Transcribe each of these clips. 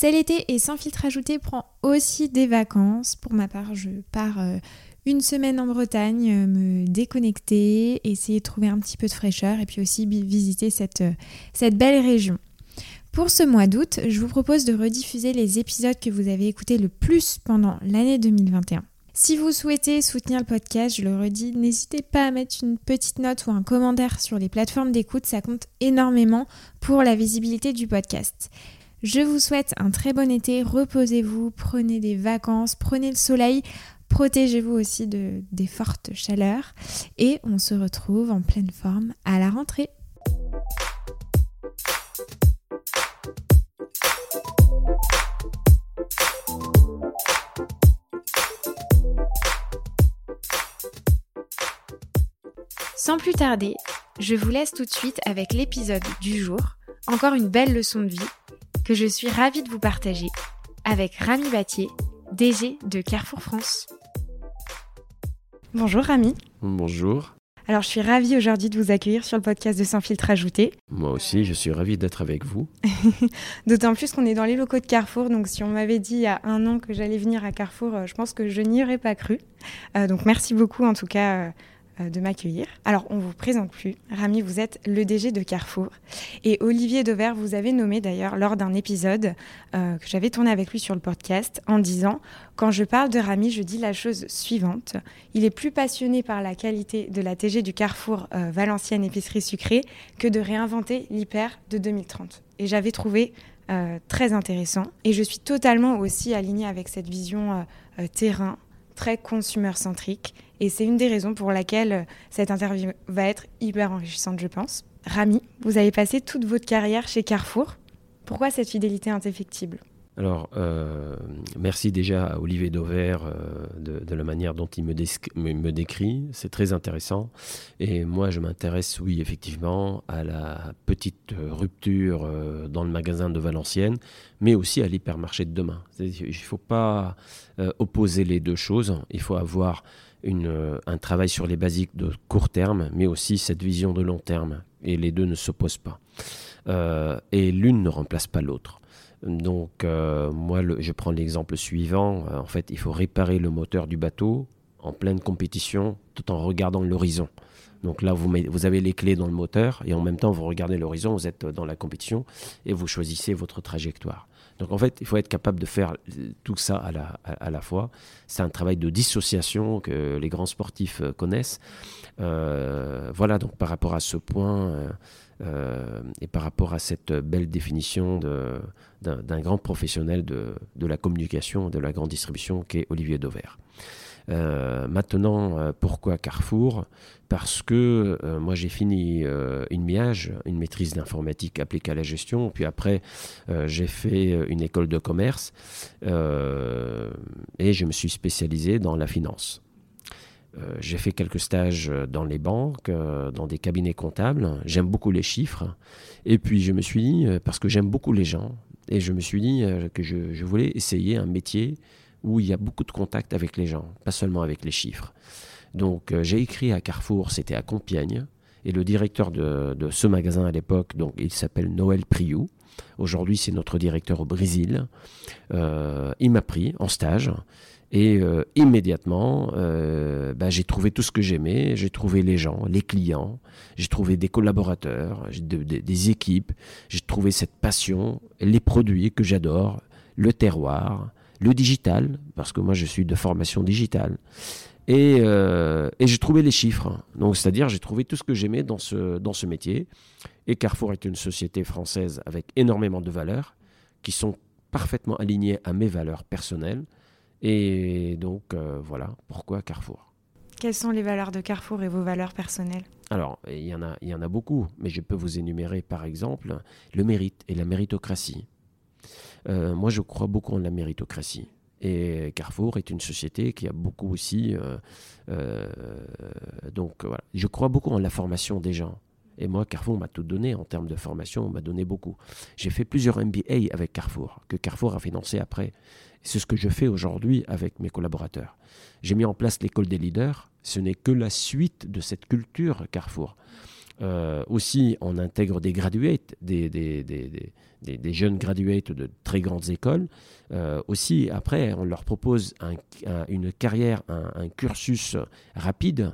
C'est l'été et sans filtre ajouté prend aussi des vacances. Pour ma part, je pars euh, une semaine en Bretagne, euh, me déconnecter, essayer de trouver un petit peu de fraîcheur et puis aussi visiter euh, cette belle région. Pour ce mois d'août, je vous propose de rediffuser les épisodes que vous avez écoutés le plus pendant l'année 2021. Si vous souhaitez soutenir le podcast, je le redis, n'hésitez pas à mettre une petite note ou un commentaire sur les plateformes d'écoute, ça compte énormément pour la visibilité du podcast. Je vous souhaite un très bon été, reposez-vous, prenez des vacances, prenez le soleil, protégez-vous aussi de, des fortes chaleurs. Et on se retrouve en pleine forme à la rentrée. Sans plus tarder, je vous laisse tout de suite avec l'épisode du jour, encore une belle leçon de vie que je suis ravie de vous partager avec Rami Battier, DG de Carrefour France. Bonjour Rami. Bonjour. Alors je suis ravie aujourd'hui de vous accueillir sur le podcast de Sans filtre ajouté. Moi aussi, je suis ravie d'être avec vous. D'autant plus qu'on est dans les locaux de Carrefour, donc si on m'avait dit il y a un an que j'allais venir à Carrefour, euh, je pense que je n'y aurais pas cru. Euh, donc merci beaucoup en tout cas euh, euh, de m'accueillir. Alors, on vous présente plus. Rami, vous êtes le DG de Carrefour. Et Olivier Dauvert vous avez nommé d'ailleurs lors d'un épisode euh, que j'avais tourné avec lui sur le podcast en disant Quand je parle de Rami, je dis la chose suivante. Il est plus passionné par la qualité de la TG du Carrefour euh, Valenciennes Épicerie Sucrée que de réinventer l'hyper de 2030. Et j'avais trouvé très intéressant. Et je suis totalement aussi alignée avec cette vision terrain, très consumer-centrique et c'est une des raisons pour laquelle euh, cette interview va être hyper enrichissante, je pense. Rami, vous avez passé toute votre carrière chez Carrefour. Pourquoi cette fidélité indéfectible? Alors, euh, merci déjà à Olivier Dauvert euh, de, la manière dont il me, décrit. C'est très intéressant. Et moi, je m'intéresse, oui, effectivement, à la petite rupture dans le magasin de Valenciennes, mais aussi à l'hypermarché de demain. Il ne faut pas opposer les deux choses. Il faut avoir euh, un travail sur les basiques de court terme, mais aussi cette vision de long terme. Et les deux ne s'opposent pas. Euh, et l'une ne remplace pas l'autre. Donc, euh, moi, je prends l'exemple suivant. en fait, il faut réparer le moteur du bateau en pleine compétition tout en regardant l'horizon. Donc là, vous, avez les clés dans le moteur et en même temps, vous regardez l'horizon, vous êtes dans la compétition et vous choisissez votre trajectoire. Donc en fait, il faut être capable de faire tout ça à la, fois. C'est un travail de dissociation que les grands sportifs euh, connaissent. Euh, voilà, donc par rapport à ce point euh, et par rapport à cette belle définition d'un grand professionnel de, la communication, de la grande distribution qu'est Olivier Dauvert. Euh, maintenant, euh, pourquoi Carrefour? Parce que euh, moi j'ai fini une MIAGE, une maîtrise d'informatique appliquée à la gestion, puis après j'ai fait une école de commerce et je me suis spécialisé dans la finance. J'ai fait quelques stages dans les banques, dans des cabinets comptables. J'aime beaucoup les chiffres. Et puis je me suis dit, parce que j'aime beaucoup les gens, et je me suis dit que je, voulais essayer un métier où il y a beaucoup de contact avec les gens, pas seulement avec les chiffres. Donc euh, j'ai écrit à Carrefour, c'était à Compiègne, et le directeur de, ce magasin à l'époque, donc il s'appelle Noël Priou. Aujourd'hui, c'est notre directeur au Brésil. Euh, il m'a pris en stage. Et euh, immédiatement, bah, j'ai trouvé tout ce que j'aimais. J'ai trouvé les gens, les clients, j'ai trouvé des collaborateurs, des équipes, j'ai trouvé cette passion, les produits que j'adore, le terroir, le digital, parce que moi je suis de formation digitale, et, euh, et j'ai trouvé les chiffres. Donc c'est-à-dire j'ai trouvé tout ce que j'aimais dans ce, dans ce métier. Et Carrefour est une société française avec énormément de valeurs qui sont parfaitement alignées à mes valeurs personnelles. Et donc euh, voilà pourquoi Carrefour? Quelles sont les valeurs de Carrefour et vos valeurs personnelles? Alors, il y, en a, il y en a beaucoup, mais je peux vous énumérer par exemple le mérite et la méritocratie. Euh, moi, je crois beaucoup en la méritocratie. Et Carrefour est une société qui a beaucoup aussi. Euh, euh, donc voilà, je crois beaucoup en la formation des gens. Et moi, Carrefour m'a tout donné en termes de formation, on m'a donné beaucoup. J'ai fait plusieurs MBA avec Carrefour, que Carrefour a financé après. C'est ce que je fais aujourd'hui avec mes collaborateurs. J'ai mis en place l'école des leaders. Ce n'est que la suite de cette culture Carrefour. aussi, on intègre des graduates, des, jeunes graduates de très grandes écoles. aussi, après, on leur propose une carrière, un cursus rapide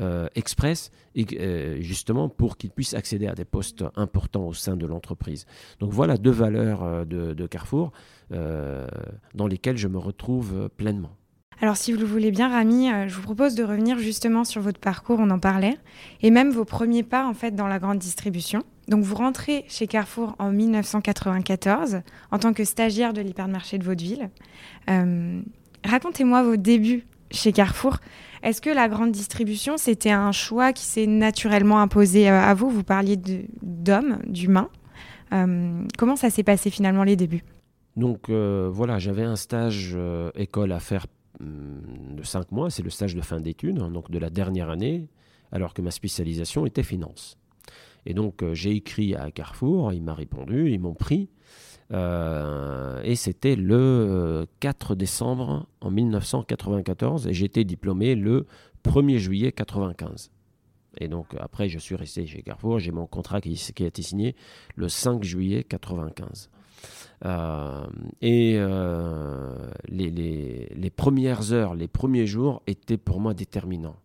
euh, express, et, euh, justement pour qu'ils puissent accéder à des postes importants au sein de l'entreprise. Donc voilà deux valeurs euh, de, Carrefour dans lesquelles je me retrouve pleinement. Alors si vous le voulez bien, Rami, je vous propose de revenir justement sur votre parcours, on en parlait, et même vos premiers pas en fait dans la grande distribution. Donc vous rentrez chez Carrefour en 1994 en tant que stagiaire de l'hypermarché de Vaudeville. Racontez-moi vos débuts chez Carrefour. Est-ce que la grande distribution, c'était un choix qui s'est naturellement imposé euh, à vous? Vous parliez d'hommes, d'humains. Euh, comment ça s'est passé finalement les débuts? Donc euh, voilà, j'avais un stage école à faire hum, de cinq mois, c'est le stage de fin d'études, hein, donc de la dernière année, alors que ma spécialisation était finance. Et donc j'ai écrit à Carrefour, il m'a répondu, ils m'ont pris. Euh, et c'était le 4 euh, décembre en 1994 et j'étais diplômé le 1er juillet 95. Et donc après, je suis resté chez Carrefour. J'ai mon contrat qui, a été signé le 5 juillet 95. Euh, et les, les, les, premières heures, les premiers jours étaient pour moi déterminants.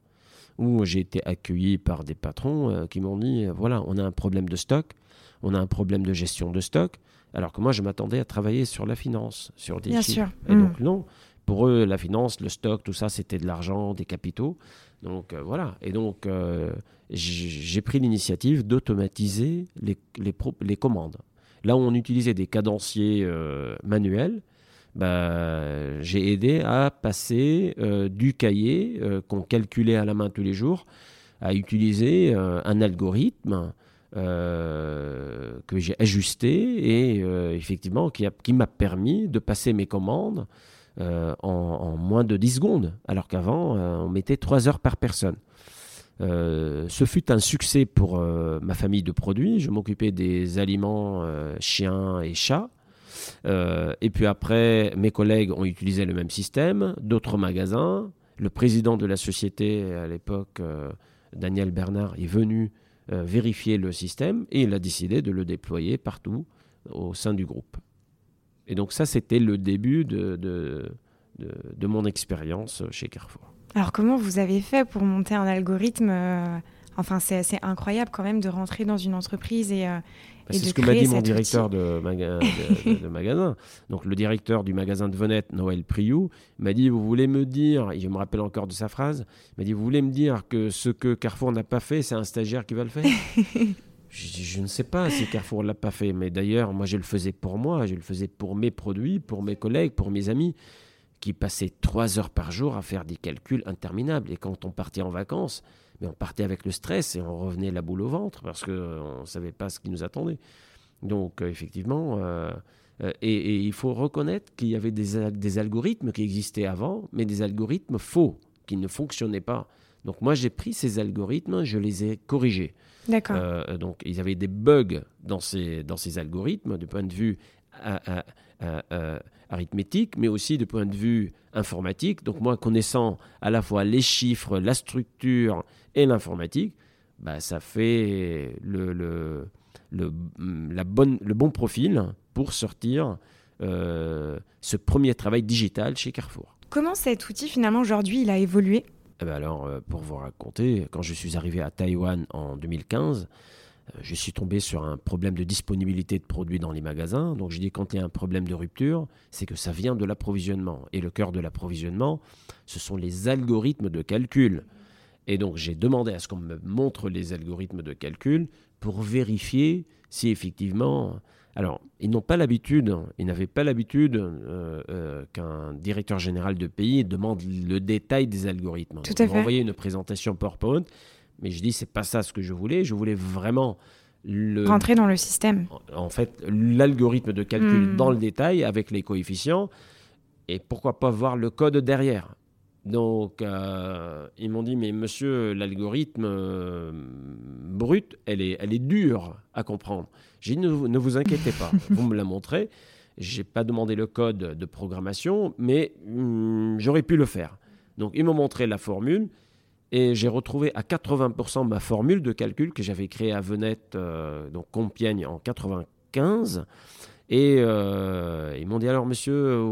Où j'ai été accueilli par des patrons qui m'ont dit voilà, on a un problème de stock, on a un problème de gestion de stock. Alors que moi, je m'attendais à travailler sur la finance, sur des Bien chiffres. Sûr. Et donc, mm. non. Pour eux, la finance, le stock, tout ça, c'était de l'argent, des capitaux. Donc, euh, voilà. Et donc, euh, j'ai pris l'initiative d'automatiser les, les, commandes. Là où on utilisait des cadenciers euh, manuels, bah, j'ai aidé à passer du cahier qu'on calculait à la main tous les jours à utiliser un algorithme euh, que j'ai ajusté et euh, effectivement qui, m'a permis de passer mes commandes euh, en, moins de 10 secondes, alors qu'avant on mettait 3 heures par personne. ce fut un succès pour ma famille de produits. Je m'occupais des aliments chiens et chats. et puis après, mes collègues ont utilisé le même système, d'autres magasins. Le président de la société à l'époque, Daniel Bernard, est venu vérifier le système et il a décidé de le déployer partout au sein du groupe. Et donc ça, c'était le début de, de, de, mon expérience chez Carrefour. Alors comment vous avez fait pour monter un algorithme euh, Enfin, c'est incroyable quand même de rentrer dans une entreprise et, euh, c'est ce que m'a dit mon directeur de, magasin. Donc le directeur du magasin de Venette, Noël Priou, m'a dit, vous voulez me dire, et je me rappelle encore de sa phrase, il m'a dit, vous voulez me dire que ce que Carrefour n'a pas fait, c'est un stagiaire qui va le faire? Je, je ne sais pas si Carrefour ne l'a pas fait, mais d'ailleurs, moi je le faisais pour moi, je le faisais pour mes produits, pour mes collègues, pour mes amis qui passaient trois heures par jour à faire des calculs interminables. Et quand on partait en vacances, mais on partait avec le stress et on revenait la boule au ventre parce qu'on ne savait pas ce qui nous attendait. Donc, euh, effectivement, euh, euh, et, il faut reconnaître qu'il y avait des, des, algorithmes qui existaient avant, mais des algorithmes faux, qui ne fonctionnaient pas. Donc, moi, j'ai pris ces algorithmes, je les ai corrigés. D'accord. donc, il y avait des bugs dans ces, dans ces algorithmes, du point de vue arithmétique, mais aussi du point de vue informatique. Donc, moi, connaissant à la fois les chiffres, la structure et l'informatique, bah, ça fait le, le, le, la bonne, le bon profil pour sortir euh, ce premier travail digital chez Carrefour. Comment cet outil finalement aujourd'hui il a évolué? Eh ben Alors euh, pour vous raconter, quand je suis arrivé à Taïwan en 2015, euh, je suis tombé sur un problème de disponibilité de produits dans les magasins. Donc je dis quand il y a un problème de rupture, c'est que ça vient de l'approvisionnement. Et le cœur de l'approvisionnement, ce sont les algorithmes de calcul. Et donc j'ai demandé à ce qu'on me montre les algorithmes de calcul pour vérifier si effectivement... Alors, ils n'ont pas l'habitude, ils n'avaient pas l'habitude euh, euh, qu'un directeur général de pays demande le détail des algorithmes. Tout à fait. envoyé une présentation PowerPoint, mais je dis c'est pas ça ce que je voulais. Je voulais vraiment le, rentrer dans le système. En fait, l'algorithme de calcul hmm. dans le détail avec les coefficients et pourquoi pas voir le code derrière. Donc, euh, ils m'ont dit, mais monsieur, l'algorithme euh, brut, elle est, elle est dure à comprendre. J'ai dit, ne, vous inquiétez pas, vous me la montrez. Je n'ai pas demandé le code de programmation, mais hmm, j'aurais pu le faire. Donc, ils m'ont montré la formule. Et j'ai retrouvé à 80% ma formule de calcul que j'avais créée à Venette, euh, donc Compiègne, en 95. Et euh, ils m'ont dit alors, monsieur,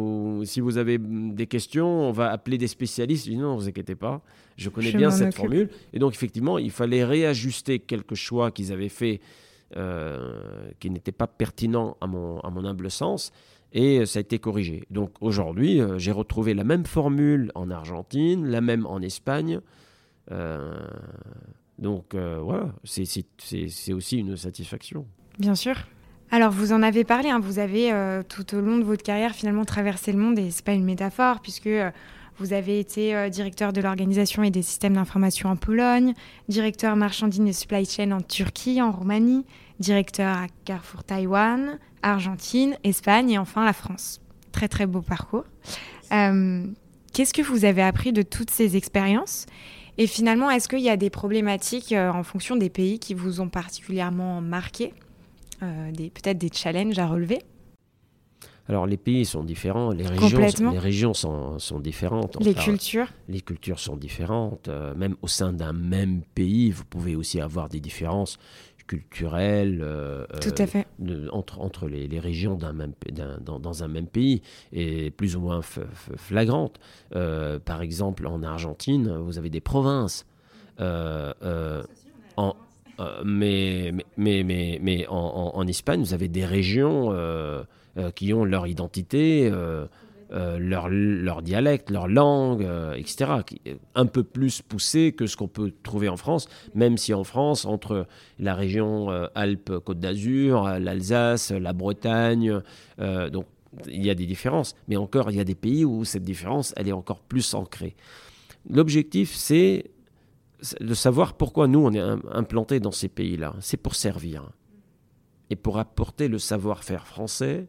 si vous avez des questions, on va appeler des spécialistes. J'ai dit non, ne vous inquiétez pas, je connais bien cette formule. Et donc, effectivement, il fallait réajuster quelques choix qu'ils avaient faits euh, qui n'étaient pas pertinents à mon, à mon humble sens. Et ça a été corrigé. Donc aujourd'hui, j'ai retrouvé la même formule en Argentine, la même en Espagne, euh, donc euh, voilà, c'est aussi une satisfaction. Bien sûr. Alors vous en avez parlé, hein, vous avez euh, tout au long de votre carrière finalement traversé le monde et c'est pas une métaphore puisque vous avez été directeur de l'organisation et des systèmes d'information en Pologne, directeur marchandise et supply chain en Turquie, en Roumanie, directeur à Carrefour Taïwan, Argentine, Espagne et enfin la France. Très très beau parcours. Qu'est-ce que vous avez appris de toutes ces expériences? Et finalement, est-ce qu'il y a des problématiques euh, en fonction des pays qui vous ont particulièrement marqué euh, Peut-être des challenges à relever? Alors les pays sont différents, les régions, les régions sont, sont différentes. Les cultures Les cultures sont différentes. Euh, même au sein d'un même pays, vous pouvez aussi avoir des différences culturelle euh, Tout à fait. entre, entre les, les régions d'un même, dans, dans, un même pays et plus ou moins flagrante. Euh, par exemple, en Argentine, vous avez des provinces. Euh, en, mais, mais, mais, mais, en, en, Espagne, vous avez des régions qui ont leur identité. Euh, leur, leur, dialecte, leur langue, euh, etc., un peu plus poussé que ce qu'on peut trouver en France, même si en France, entre la région euh, Alpes-Côte d'Azur, l'Alsace, la Bretagne, donc il y a des différences, mais encore, il y a des pays où cette différence, elle est encore plus ancrée. L'objectif, c'est de savoir pourquoi nous, on est implantés dans ces pays-là. C'est pour servir et pour apporter le savoir-faire français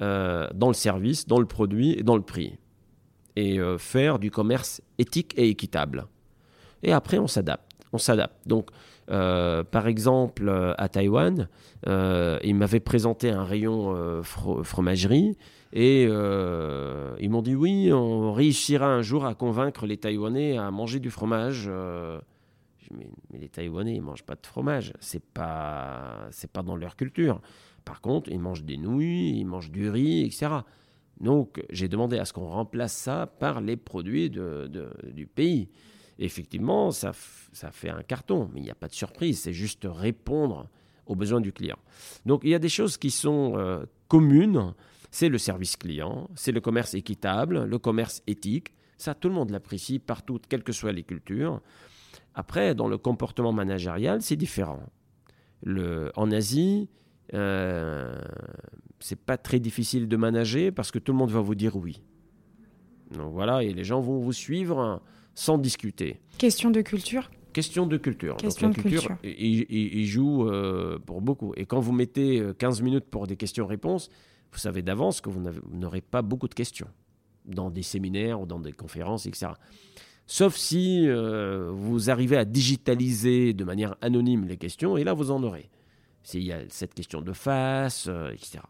euh, dans le service, dans le produit et dans le prix. Et euh, faire du commerce éthique et équitable. Et après, on s'adapte. On s'adapte. Donc, euh, par exemple, à Taïwan, ils m'avaient présenté un rayon fromagerie et ils m'ont dit oui, on réussira un jour à convaincre les Taïwanais à manger du fromage. Mais, mais, les Taïwanais, ils mangent pas de fromage. C'est pas, pas dans leur culture. Par contre, ils mangent des nouilles, ils mangent du riz, etc. Donc, j'ai demandé à ce qu'on remplace ça par les produits du pays. effectivement, ça, ça fait un carton, mais il n'y a pas de surprise, c'est juste répondre aux besoins du client. Donc, il y a des choses qui sont euh, communes. C'est le service client, c'est le commerce équitable, le commerce éthique. Ça, tout le monde l'apprécie partout, quelles que soient les cultures. Après, dans le comportement managérial, c'est différent. En Asie, euh, c'est pas très difficile de manager parce que tout le monde va vous dire oui. Donc voilà, et les gens vont vous suivre sans discuter. Question de culture? Question de culture. Question Donc, la culture, Il, joue euh, pour beaucoup. Et quand vous mettez 15 euh, minutes pour des questions-réponses, vous savez d'avance que vous n'aurez pas beaucoup de questions dans des séminaires ou dans des conférences, etc. Sauf si vous arrivez à digitaliser de manière anonyme les questions, et là, vous en aurez. Il y a cette question de face, euh, etc.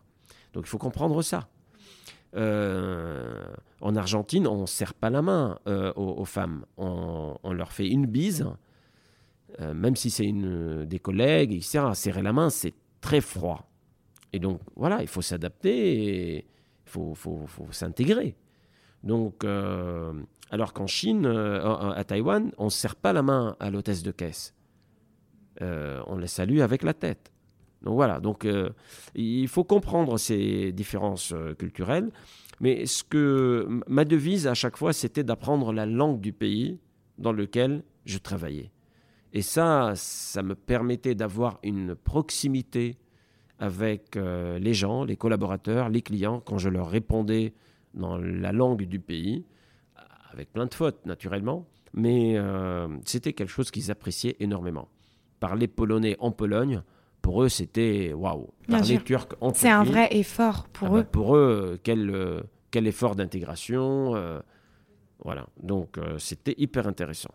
Donc il faut comprendre ça. Euh, en Argentine, on ne serre pas la main euh, aux, femmes. On, leur fait une bise, même si c'est des collègues, etc. Serrer la main, c'est très froid. Et donc, voilà, il faut s'adapter, il faut, faut, faut s'intégrer. Donc, alors qu'en Chine, à Taïwan, on ne serre pas la main à l'hôtesse de caisse. on la salue avec la tête. Donc voilà, donc euh, il faut comprendre ces différences euh, culturelles. Mais ce que ma devise à chaque fois, c'était d'apprendre la langue du pays dans lequel je travaillais. Et ça, ça me permettait d'avoir une proximité avec euh, les gens, les collaborateurs, les clients, quand je leur répondais dans la langue du pays, avec plein de fautes naturellement, mais c'était quelque chose qu'ils appréciaient énormément. Parler polonais en Pologne, pour eux, c'était waouh. Parler turc en C'est un vrai effort pour ah eux. Bah, pour eux, quel, euh, quel effort d'intégration. Euh, voilà. Donc, euh, c'était hyper intéressant.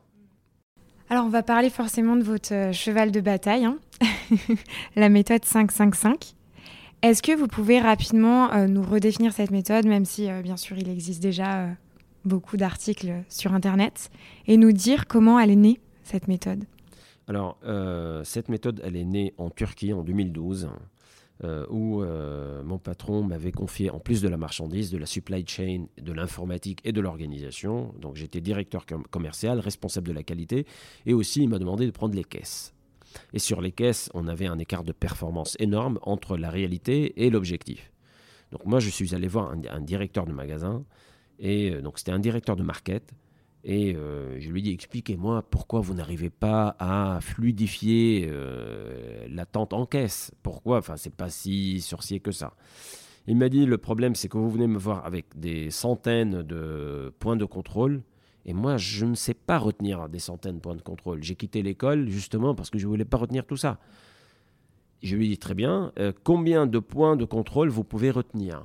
Alors, on va parler forcément de votre cheval de bataille, hein. la méthode 555. Est-ce que vous pouvez rapidement nous redéfinir cette méthode, même si, bien sûr, il existe déjà beaucoup d'articles sur Internet et nous dire comment elle est née, cette méthode? Alors, euh, cette méthode, elle est née en Turquie en 2012. Euh, où euh, mon patron m'avait confié, en plus de la marchandise, de la supply chain, de l'informatique et de l'organisation. Donc j'étais directeur commercial, responsable de la qualité, et aussi il m'a demandé de prendre les caisses. Et sur les caisses, on avait un écart de performance énorme entre la réalité et l'objectif. Donc moi, je suis allé voir un, directeur de magasin, et donc c'était un directeur de market, et euh, je lui dit, expliquez-moi pourquoi vous n'arrivez pas à fluidifier euh, l'attente en caisse. Pourquoi? Enfin, c'est pas si sorcier que ça. Il m'a dit, le problème, c'est que vous venez me voir avec des centaines de points de contrôle. Et moi, je ne sais pas retenir des centaines de points de contrôle. J'ai quitté l'école justement parce que je ne voulais pas retenir tout ça. Je lui ai dit très bien, euh, combien de points de contrôle vous pouvez retenir?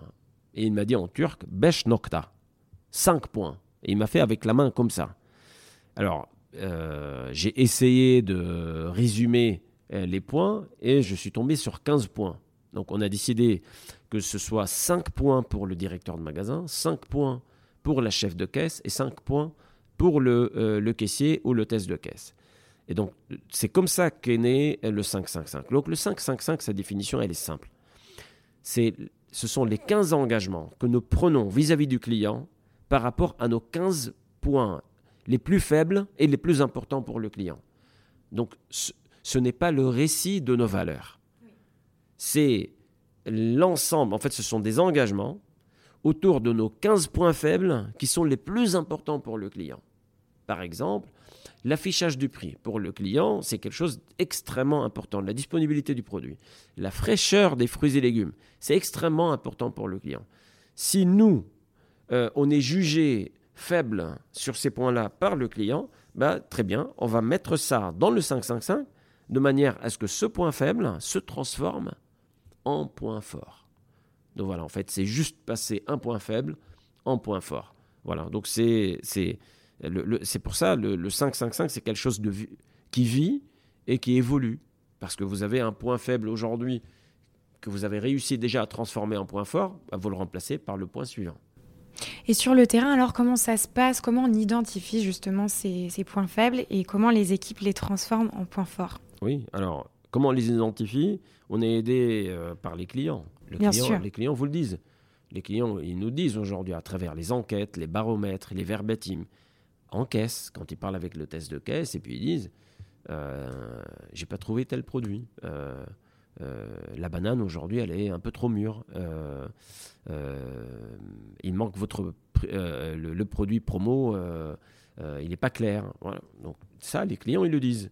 Et il m'a dit en turc, besh nokta, 5 points. Et il m'a fait avec la main comme ça. Alors, euh, j'ai essayé de résumer euh, les points et je suis tombé sur 15 points. Donc on a décidé que ce soit 5 points pour le directeur de magasin, 5 points pour la chef de caisse et 5 points pour le, euh, le caissier ou le test de caisse. Et donc c'est comme ça qu'est né le 555. Donc le 555, sa définition, elle est simple. C'est, ce sont les 15 engagements que nous prenons vis-à-vis -vis du client par rapport à nos 15 points les plus faibles et les plus importants pour le client. Donc ce, n'est pas le récit de nos valeurs. C'est l'ensemble, en fait ce sont des engagements autour de nos 15 points faibles qui sont les plus importants pour le client. Par exemple, l'affichage du prix pour le client, c'est quelque chose d'extrêmement important. La disponibilité du produit, la fraîcheur des fruits et légumes, c'est extrêmement important pour le client. Si nous, euh, on est jugé faible sur ces points-là par le client, bah, très bien, on va mettre ça dans le 555 de manière à ce que ce point faible se transforme en point fort. Donc voilà, en fait, c'est juste passer un point faible en point fort. Voilà, donc c'est c'est pour ça le, le 555 c'est quelque chose de qui vit et qui évolue parce que vous avez un point faible aujourd'hui que vous avez réussi déjà à transformer en point fort, bah, vous le remplacez par le point suivant. Et sur le terrain, alors comment ça se passe? Comment on identifie justement ces, points faibles et comment les équipes les transforment en points forts? Oui, alors comment on les identifie? On est aidé euh, par les clients. Bien sûr. Les clients vous le disent. Les clients, ils nous disent aujourd'hui à travers les enquêtes, les baromètres, les verbatims, en caisse, quand ils parlent avec le test de caisse, et puis ils disent euh, J'ai pas trouvé tel produit. Euh, euh, la banane aujourd'hui, elle est un peu trop mûre. Euh, euh, il manque votre le, produit promo, il n'est pas clair. Donc ça, les clients ils le disent.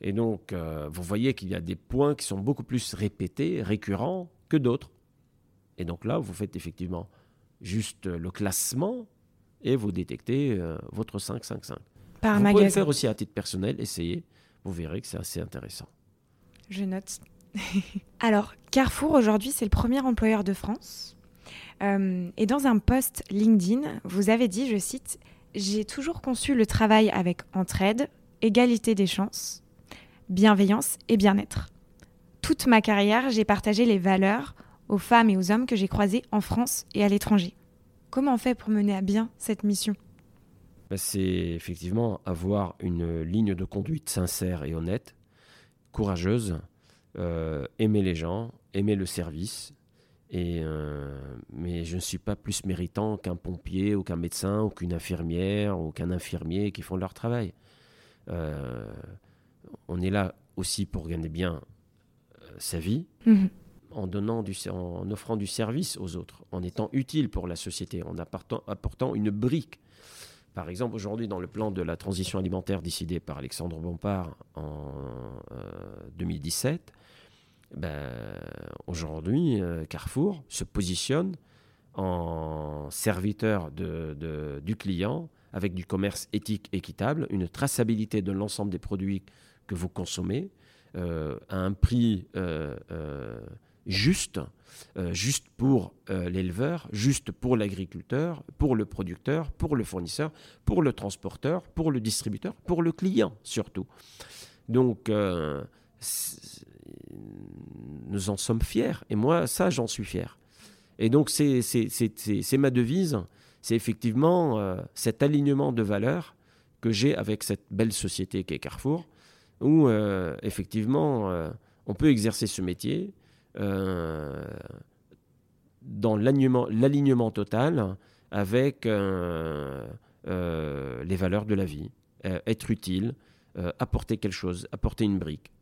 Et donc vous voyez qu'il y a des points qui sont beaucoup plus répétés, récurrents que d'autres. Et donc là, vous faites effectivement juste le classement et vous détectez votre 555. Par vous pouvez le faire aussi à titre personnel, essayez. Vous verrez que c'est assez intéressant. Je note. Alors, Carrefour, aujourd'hui, c'est le premier employeur de France. Euh, et dans un post LinkedIn, vous avez dit, je cite, J'ai toujours conçu le travail avec entraide, égalité des chances, bienveillance et bien-être. Toute ma carrière, j'ai partagé les valeurs aux femmes et aux hommes que j'ai croisés en France et à l'étranger. Comment on fait pour mener à bien cette mission? Bah, C'est effectivement avoir une ligne de conduite sincère et honnête, courageuse, aimer les gens, aimer le service. Et, euh, mais je ne suis pas plus méritant qu'un pompier ou qu'un médecin ou qu'une infirmière ou qu'un infirmier qui font leur travail. Euh, on est là aussi pour gagner bien sa vie, mhm. en, donnant du, en offrant du service aux autres, en étant utile pour la société, en apportant, apportant une brique par exemple, aujourd'hui, dans le plan de la transition alimentaire décidé par Alexandre Bompard en 2017, ben, aujourd'hui, euh, Carrefour se positionne en serviteur du client avec du commerce éthique équitable, une traçabilité de l'ensemble des produits que vous consommez euh, à un prix euh, juste, juste pour l'éleveur, juste pour l'agriculteur, pour le producteur, pour le fournisseur, pour le transporteur, pour le distributeur, pour le client surtout. Donc, nous en sommes fiers. Et moi, ça, j'en suis fier. Et donc, c'est ma devise, c'est effectivement cet alignement de valeurs que j'ai avec cette belle société qu'est Carrefour, où effectivement on peut exercer ce métier dans l'alignement total avec les valeurs de la vie, être utile, apporter quelque chose, apporter une brique.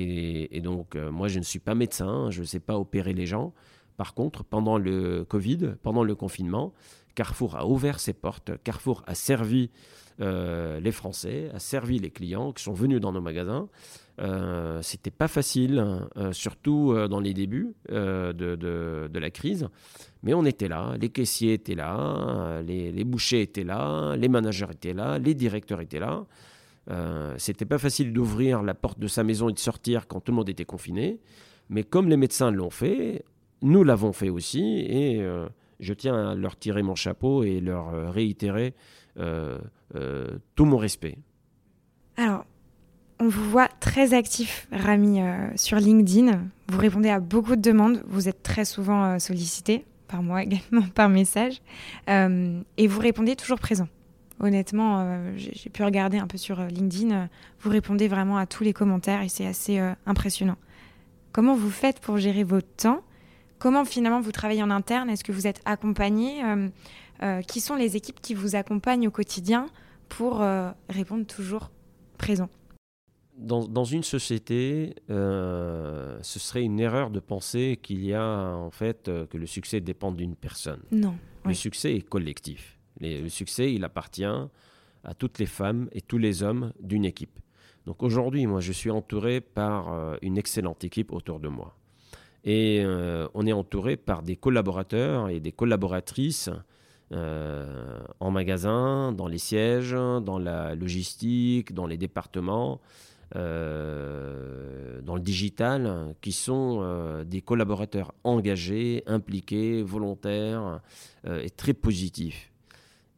Et, donc, euh, moi, je ne suis pas médecin, je ne sais pas opérer les gens. Par contre, pendant le Covid, pendant le confinement, Carrefour a ouvert ses portes, Carrefour a servi euh, les Français, a servi les clients qui sont venus dans nos magasins. Euh, C'était pas facile, euh, surtout dans les débuts de, la crise, mais on était là, les caissiers étaient là, les bouchers étaient là, les managers étaient là, les directeurs étaient là. Euh, c'était pas facile d'ouvrir la porte de sa maison et de sortir quand tout le monde était confiné. Mais comme les médecins l'ont fait, nous l'avons fait aussi. Et euh, je tiens à leur tirer mon chapeau et leur euh, réitérer tout mon respect. Alors, on vous voit très actif, Rami, sur LinkedIn. Vous répondez à beaucoup de demandes. Vous êtes très souvent sollicité, par moi également, par message. et vous répondez toujours présent. Honnêtement, euh, j'ai pu regarder un peu sur euh, LinkedIn. Euh, vous répondez vraiment à tous les commentaires et c'est assez impressionnant. Comment vous faites pour gérer votre temps? Comment finalement vous travaillez en interne? Est-ce que vous êtes accompagné? Qui sont les équipes qui vous accompagnent au quotidien pour répondre toujours présent? Dans, une société, ce serait une erreur de penser qu'il y a en fait que le succès dépend d'une personne. Non. Le succès est collectif le succès, il appartient à toutes les femmes et tous les hommes d'une équipe. Donc aujourd'hui, moi, je suis entouré par euh, une excellente équipe autour de moi. Et euh, on est entouré par des collaborateurs et des collaboratrices euh, en magasin, dans les sièges, dans la logistique, dans les départements, dans le digital, qui sont des collaborateurs engagés, impliqués, volontaires et très positifs.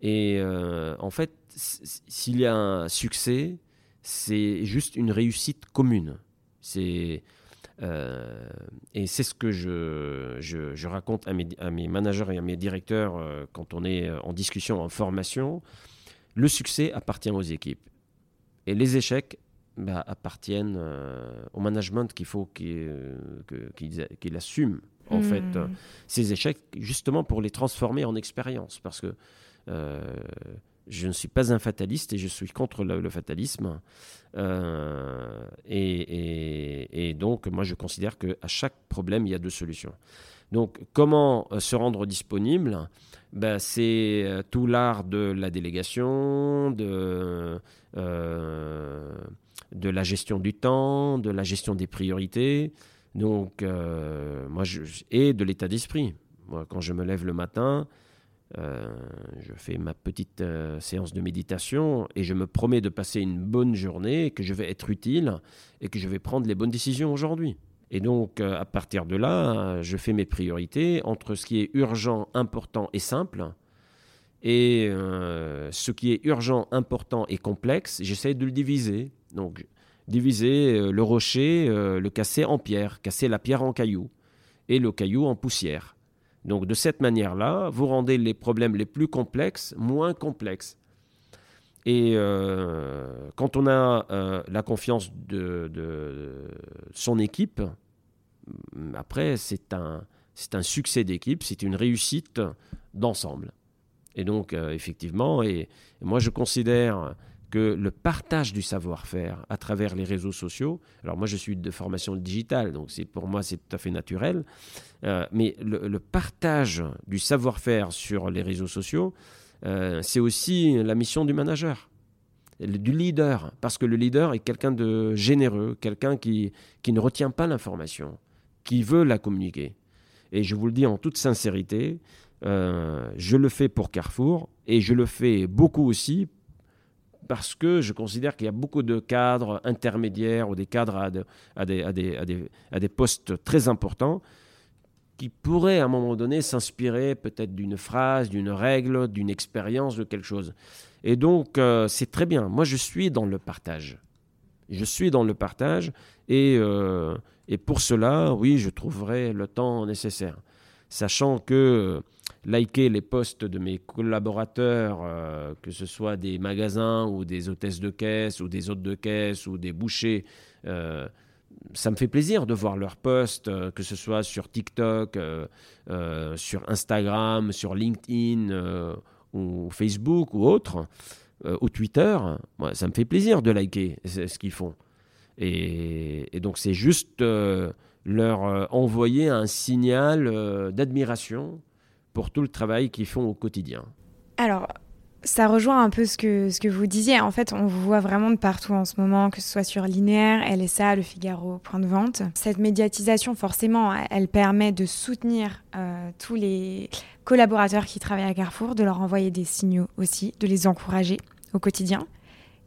Et euh, en fait, s'il y a un succès, c'est juste une réussite commune. C'est euh, et c'est ce que je, je, raconte à mes, à mes, managers et à mes directeurs euh, quand on est en discussion, en formation. Le succès appartient aux équipes. Et les échecs bah, appartiennent au management qu'il faut qu'il assume, en fait, hmm. ces échecs, justement pour les transformer en expérience. Parce que je ne suis pas un fataliste et je suis contre le, fatalisme. Euh, et, donc, moi, je considère qu'à chaque problème, il y a deux solutions. Donc, comment euh, se rendre disponible? Ben, C'est tout l'art de la délégation, de, la gestion du temps, de la gestion des priorités. Donc, moi, et de l'état d'esprit. Quand je me lève le matin, euh, je fais ma petite euh, séance de méditation et je me promets de passer une bonne journée, que je vais être utile et que je vais prendre les bonnes décisions aujourd'hui. Et donc, euh, à partir de là, je fais mes priorités entre ce qui est urgent, important et simple. Et ce qui est urgent, important et complexe, j'essaie de le diviser. Donc, diviser le rocher, le casser en pierre, casser la pierre en caillou et le caillou en poussière. Donc de cette manière-là, vous rendez les problèmes les plus complexes moins complexes. Et euh, quand on a euh, la confiance de, son équipe, après, c'est un, un succès d'équipe, c'est une réussite d'ensemble. Et donc, euh, effectivement, et moi je considère que le partage du savoir-faire à travers les réseaux sociaux, alors moi je suis de formation digitale, donc pour moi c'est tout à fait naturel, euh, mais le, partage du savoir-faire sur les réseaux sociaux, euh, c'est aussi la mission du manager, du leader, parce que le leader est quelqu'un de généreux, quelqu'un qui, qui ne retient pas l'information, qui veut la communiquer. Et je vous le dis en toute sincérité, euh, je le fais pour Carrefour et je le fais beaucoup aussi parce que je considère qu'il y a beaucoup de cadres intermédiaires ou des cadres à, des, postes très importants qui pourraient à un moment donné s'inspirer peut-être d'une phrase, d'une règle, d'une expérience, de quelque chose. Et donc, euh, c'est très bien. Moi, je suis dans le partage. Je suis dans le partage et, euh, et pour cela, oui, je trouverai le temps nécessaire. Sachant que liker les posts de mes collaborateurs, euh, que ce soit des magasins ou des hôtesses de caisse ou des hôtes de caisse ou des bouchers. Euh, ça me fait plaisir de voir leurs posts, euh, que ce soit sur TikTok, sur Instagram, sur LinkedIn ou Facebook ou autre, ou Twitter. ça me fait plaisir de liker ce qu'ils font. Et donc c'est juste leur envoyer un signal d'admiration pour tout le travail qu'ils font au quotidien. Alors, ça rejoint un peu ce que, ce que vous disiez. En fait, on vous voit vraiment de partout en ce moment, que ce soit sur Linéaire, LSA, Le Figaro, Point de Vente. Cette médiatisation, forcément, elle permet de soutenir euh, tous les collaborateurs qui travaillent à Carrefour, de leur envoyer des signaux aussi, de les encourager au quotidien.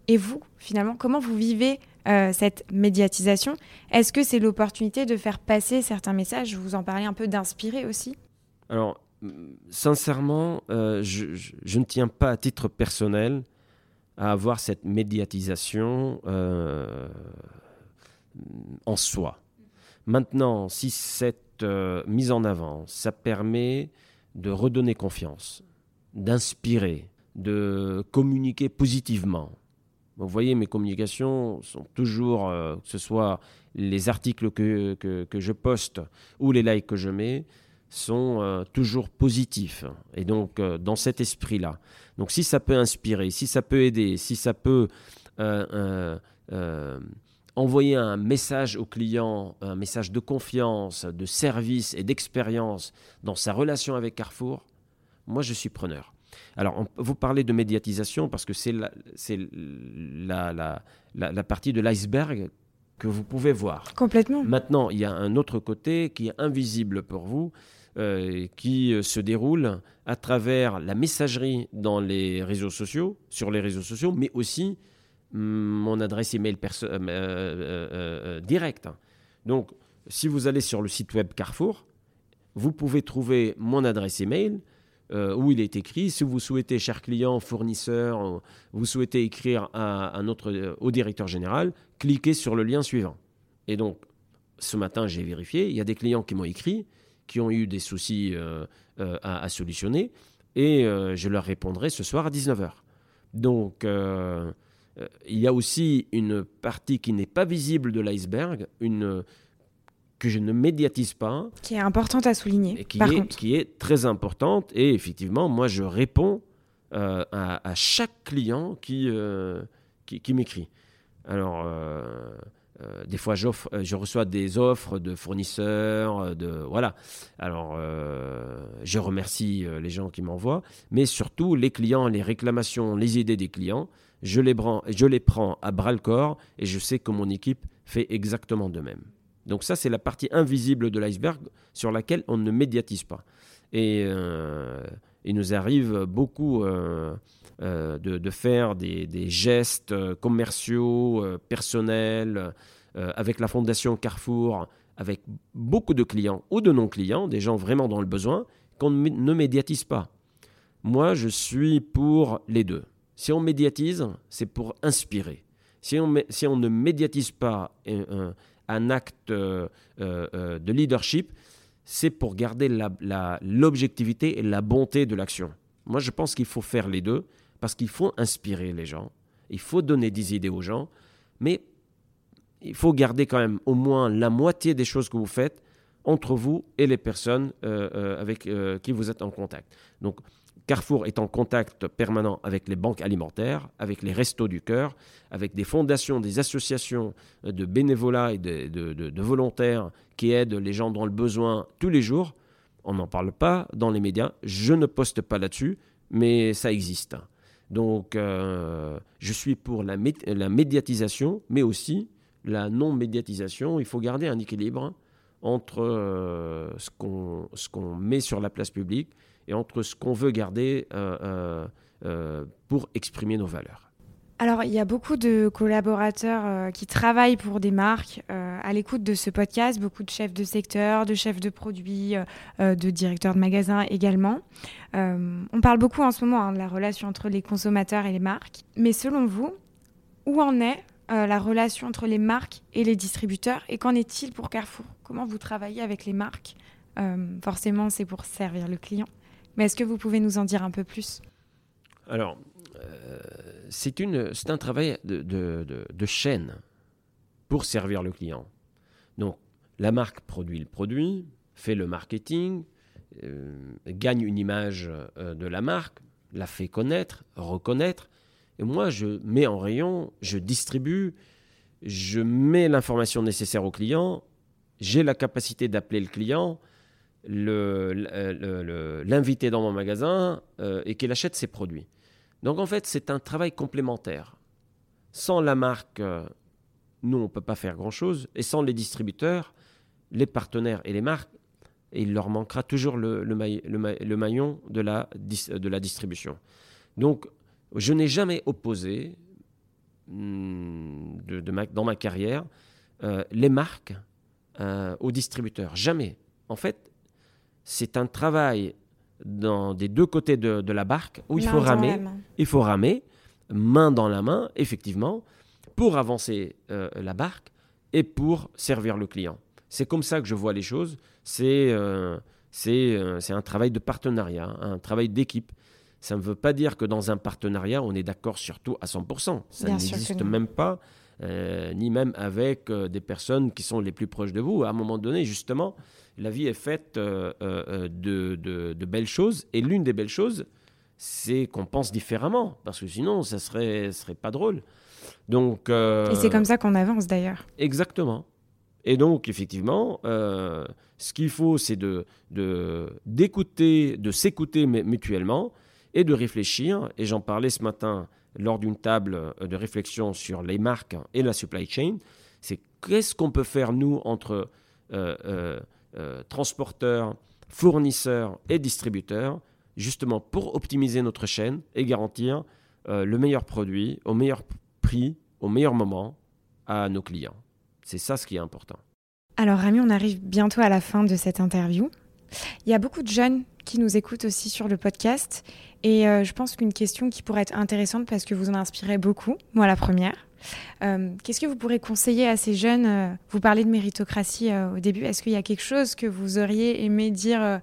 Et vous, finalement, comment vous vivez euh, cette médiatisation? Est-ce que c'est l'opportunité de faire passer certains messages? Vous en parlez un peu d'inspirer aussi? Alors, sincèrement, euh, je, ne tiens pas à titre personnel à avoir cette médiatisation euh, en soi. Maintenant, si cette euh, mise en avant, ça permet de redonner confiance, d'inspirer, de communiquer positivement. Vous voyez, mes communications sont toujours, que ce soit les articles que, que, je poste ou les likes que je mets, sont euh, toujours positifs. Et donc, euh, dans cet esprit-là. Donc, si ça peut inspirer, si ça peut aider, si ça peut euh, envoyer un message au client, un message de confiance, de service et d'expérience dans sa relation avec Carrefour, moi, je suis preneur. Alors, vous parlez de médiatisation parce que c'est la, la, la, la, partie de l'iceberg que vous pouvez voir. Complètement. Maintenant, il y a un autre côté qui est invisible pour vous, euh, qui euh, se déroule à travers la messagerie dans les réseaux sociaux, sur les réseaux sociaux, mais aussi mm, mon adresse email euh, directe. Donc, si vous allez sur le site web Carrefour, vous pouvez trouver mon adresse email où il est écrit. Si vous souhaitez, cher client, fournisseur, vous souhaitez écrire à, notre, au directeur général, cliquez sur le lien suivant. Et donc, ce matin, j'ai vérifié, il y a des clients qui m'ont écrit qui ont eu des soucis euh, euh, à, solutionner, et euh, je leur répondrai ce soir à 19h. Donc, il y a aussi une partie qui n'est pas visible de l'iceberg, une que je ne médiatise pas. Qui est importante à souligner. Et qui, est, qui est très importante. Et effectivement, moi, je réponds à, chaque client qui, qui, qui m'écrit. Alors, euh, des fois, euh, je reçois des offres de fournisseurs, euh, de voilà. Alors, je remercie les gens qui m'envoient, mais surtout les clients, les réclamations, les idées des clients, je les, prends, je les prends à bras le corps et je sais que mon équipe fait exactement de même. Donc ça, c'est la partie invisible de l'iceberg sur laquelle on ne médiatise pas. Et il nous arrive beaucoup euh, de, faire des, gestes euh, commerciaux, euh, personnels, avec la Fondation Carrefour, avec beaucoup de clients ou de non-clients, des gens vraiment dans le besoin, qu'on ne médiatise pas. Moi, je suis pour les deux. Si on médiatise, c'est pour inspirer. Si on, si on ne médiatise pas un, acte de leadership, c'est pour garder l'objectivité et la bonté de l'action. Moi, je pense qu'il faut faire les deux parce qu'il faut inspirer les gens, il faut donner des idées aux gens, mais il faut garder quand même au moins la moitié des choses que vous faites entre vous et les personnes euh, euh, avec euh, qui vous êtes en contact. Donc, Carrefour est en contact permanent avec les banques alimentaires, avec les restos du cœur, avec des fondations, des associations de bénévolat et de, volontaires qui aident les gens dans le besoin tous les jours. On n'en parle pas dans les médias, je ne poste pas là-dessus, mais ça existe. Donc, euh, je suis pour la, médiatisation, mais aussi la non-médiatisation. Il faut garder un équilibre entre euh, ce qu'on met sur la place publique et entre ce qu'on veut garder euh, pour exprimer nos valeurs. Alors, il y a beaucoup de collaborateurs euh, qui travaillent pour des marques euh, à l'écoute de ce podcast, beaucoup de chefs de secteur, de chefs de produits, euh, de directeurs de magasins également. on parle beaucoup en ce moment hein, de la relation entre les consommateurs et les marques. Mais selon vous, où en est la relation entre les marques et les distributeurs et qu'en est-il pour Carrefour? Comment vous travaillez avec les marques? Forcément, c'est pour servir le client. Mais est-ce que vous pouvez nous en dire un peu plus? Alors, euh, c'est un travail de, chaîne pour servir le client. Donc, la marque produit le produit, fait le marketing, euh, gagne une image euh, de la marque, la fait connaître, reconnaître. Et moi, je mets en rayon, je distribue, je mets l'information nécessaire au client, j'ai la capacité d'appeler le client, l'inviter dans mon magasin euh, et qu'il achète ses produits. Donc en fait, c'est un travail complémentaire. Sans la marque, nous, on ne peut pas faire grand-chose. Et sans les distributeurs, les partenaires et les marques, il leur manquera toujours le, maillon de la, distribution. Donc, je n'ai jamais opposé hmm, dans ma carrière euh, les marques euh, aux distributeurs. Jamais. En fait, c'est un travail dans des deux côtés de, la barque où il faut ramer. Il faut ramer, main dans la main, effectivement, pour avancer euh, la barque et pour servir le client. C'est comme ça que je vois les choses. C'est euh, euh, c'est un travail de partenariat, un travail d'équipe. Ça ne veut pas dire que dans un partenariat, on est d'accord sur tout à 100%. Ça n'existe même pas, ni même avec des personnes qui sont les plus proches de vous. À un moment donné, justement, la vie est faite de, de, de, belles choses. Et l'une des belles choses, c'est qu'on pense différemment. Parce que sinon, ça serait, serait pas drôle. Donc, euh, Et c'est comme ça qu'on avance d'ailleurs. Exactement. Et donc, effectivement, euh, ce qu'il faut, c'est de, d'écouter, de, s'écouter mutuellement et de réfléchir. Et j'en parlais ce matin lors d'une table de réflexion sur les marques et la supply chain. C'est qu'est-ce qu'on peut faire, nous, entre euh, transporteurs, fournisseurs et distributeurs, justement pour optimiser notre chaîne et garantir le meilleur produit au meilleur prix au meilleur moment à nos clients. C'est ça ce qui est important. Alors Rami, on arrive bientôt à la fin de cette interview. Il y a beaucoup de jeunes qui nous écoutent aussi sur le podcast et euh, je pense qu'une question qui pourrait être intéressante parce que vous en inspirez beaucoup, moi la première. Euh, qu'est-ce que vous pourrez conseiller à ces jeunes euh, Vous parlez de méritocratie au début. Est-ce qu'il y a quelque chose que vous auriez aimé dire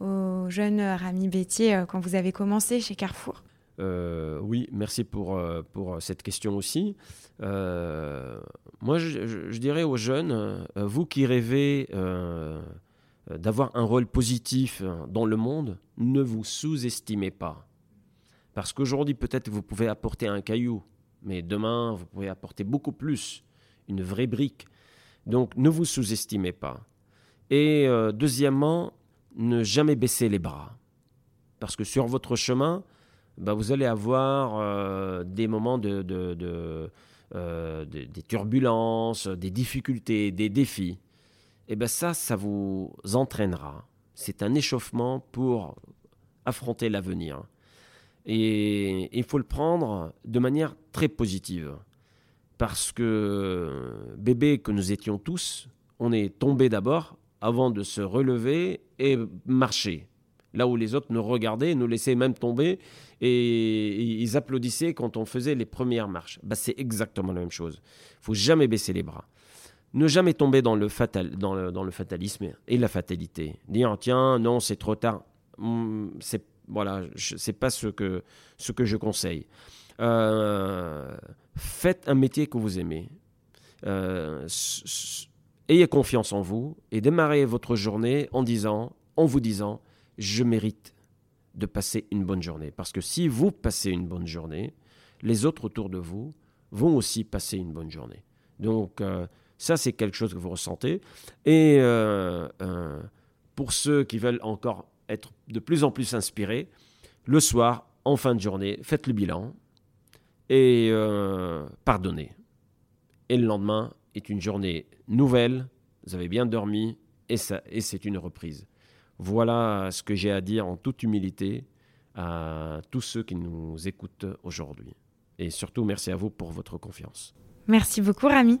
aux jeunes Rami Bétier quand vous avez commencé chez Carrefour? Euh, oui, merci pour, euh, pour cette question aussi. Euh, moi, je, dirais aux jeunes, vous qui rêvez d'avoir un rôle positif dans le monde, ne vous sous-estimez pas. Parce qu'aujourd'hui, peut-être vous pouvez apporter un caillou, mais demain, vous pouvez apporter beaucoup plus, une vraie brique. Donc, ne vous sous-estimez pas. Et deuxièmement, ne jamais baisser les bras. Parce que sur votre chemin, bah, vous allez avoir euh, des moments de, euh, turbulences, des difficultés, des défis. Et bien ça, ça vous entraînera. C'est un échauffement pour affronter l'avenir. Et il faut le prendre de manière très positive. Parce que bébé que nous étions tous, on est tombé d'abord avant de se relever et marcher. Là où les autres nous regardaient, nous laissaient même tomber et ils applaudissaient quand on faisait les premières marches. Bah, c'est exactement la même chose. Il faut jamais baisser les bras. Ne jamais tomber dans le, fatal, dans le, fatalisme et la fatalité. Dire tiens, non, c'est trop tard. Hmm, voilà, c'est pas ce que, ce que je conseille. Euh, faites un métier que vous aimez. Euh, ayez confiance en vous et démarrez votre journée en disant, en vous disant, je mérite de passer une bonne journée. Parce que si vous passez une bonne journée, les autres autour de vous vont aussi passer une bonne journée. Donc euh, ça, c'est quelque chose que vous ressentez. Et pour ceux qui veulent encore être de plus en plus inspirés, le soir, en fin de journée, faites le bilan et pardonnez. Et le lendemain est une journée nouvelle, vous avez bien dormi et, et c'est une reprise. Voilà ce que j'ai à dire en toute humilité à tous ceux qui nous écoutent aujourd'hui. Et surtout, merci à vous pour votre confiance. Merci beaucoup, Rami.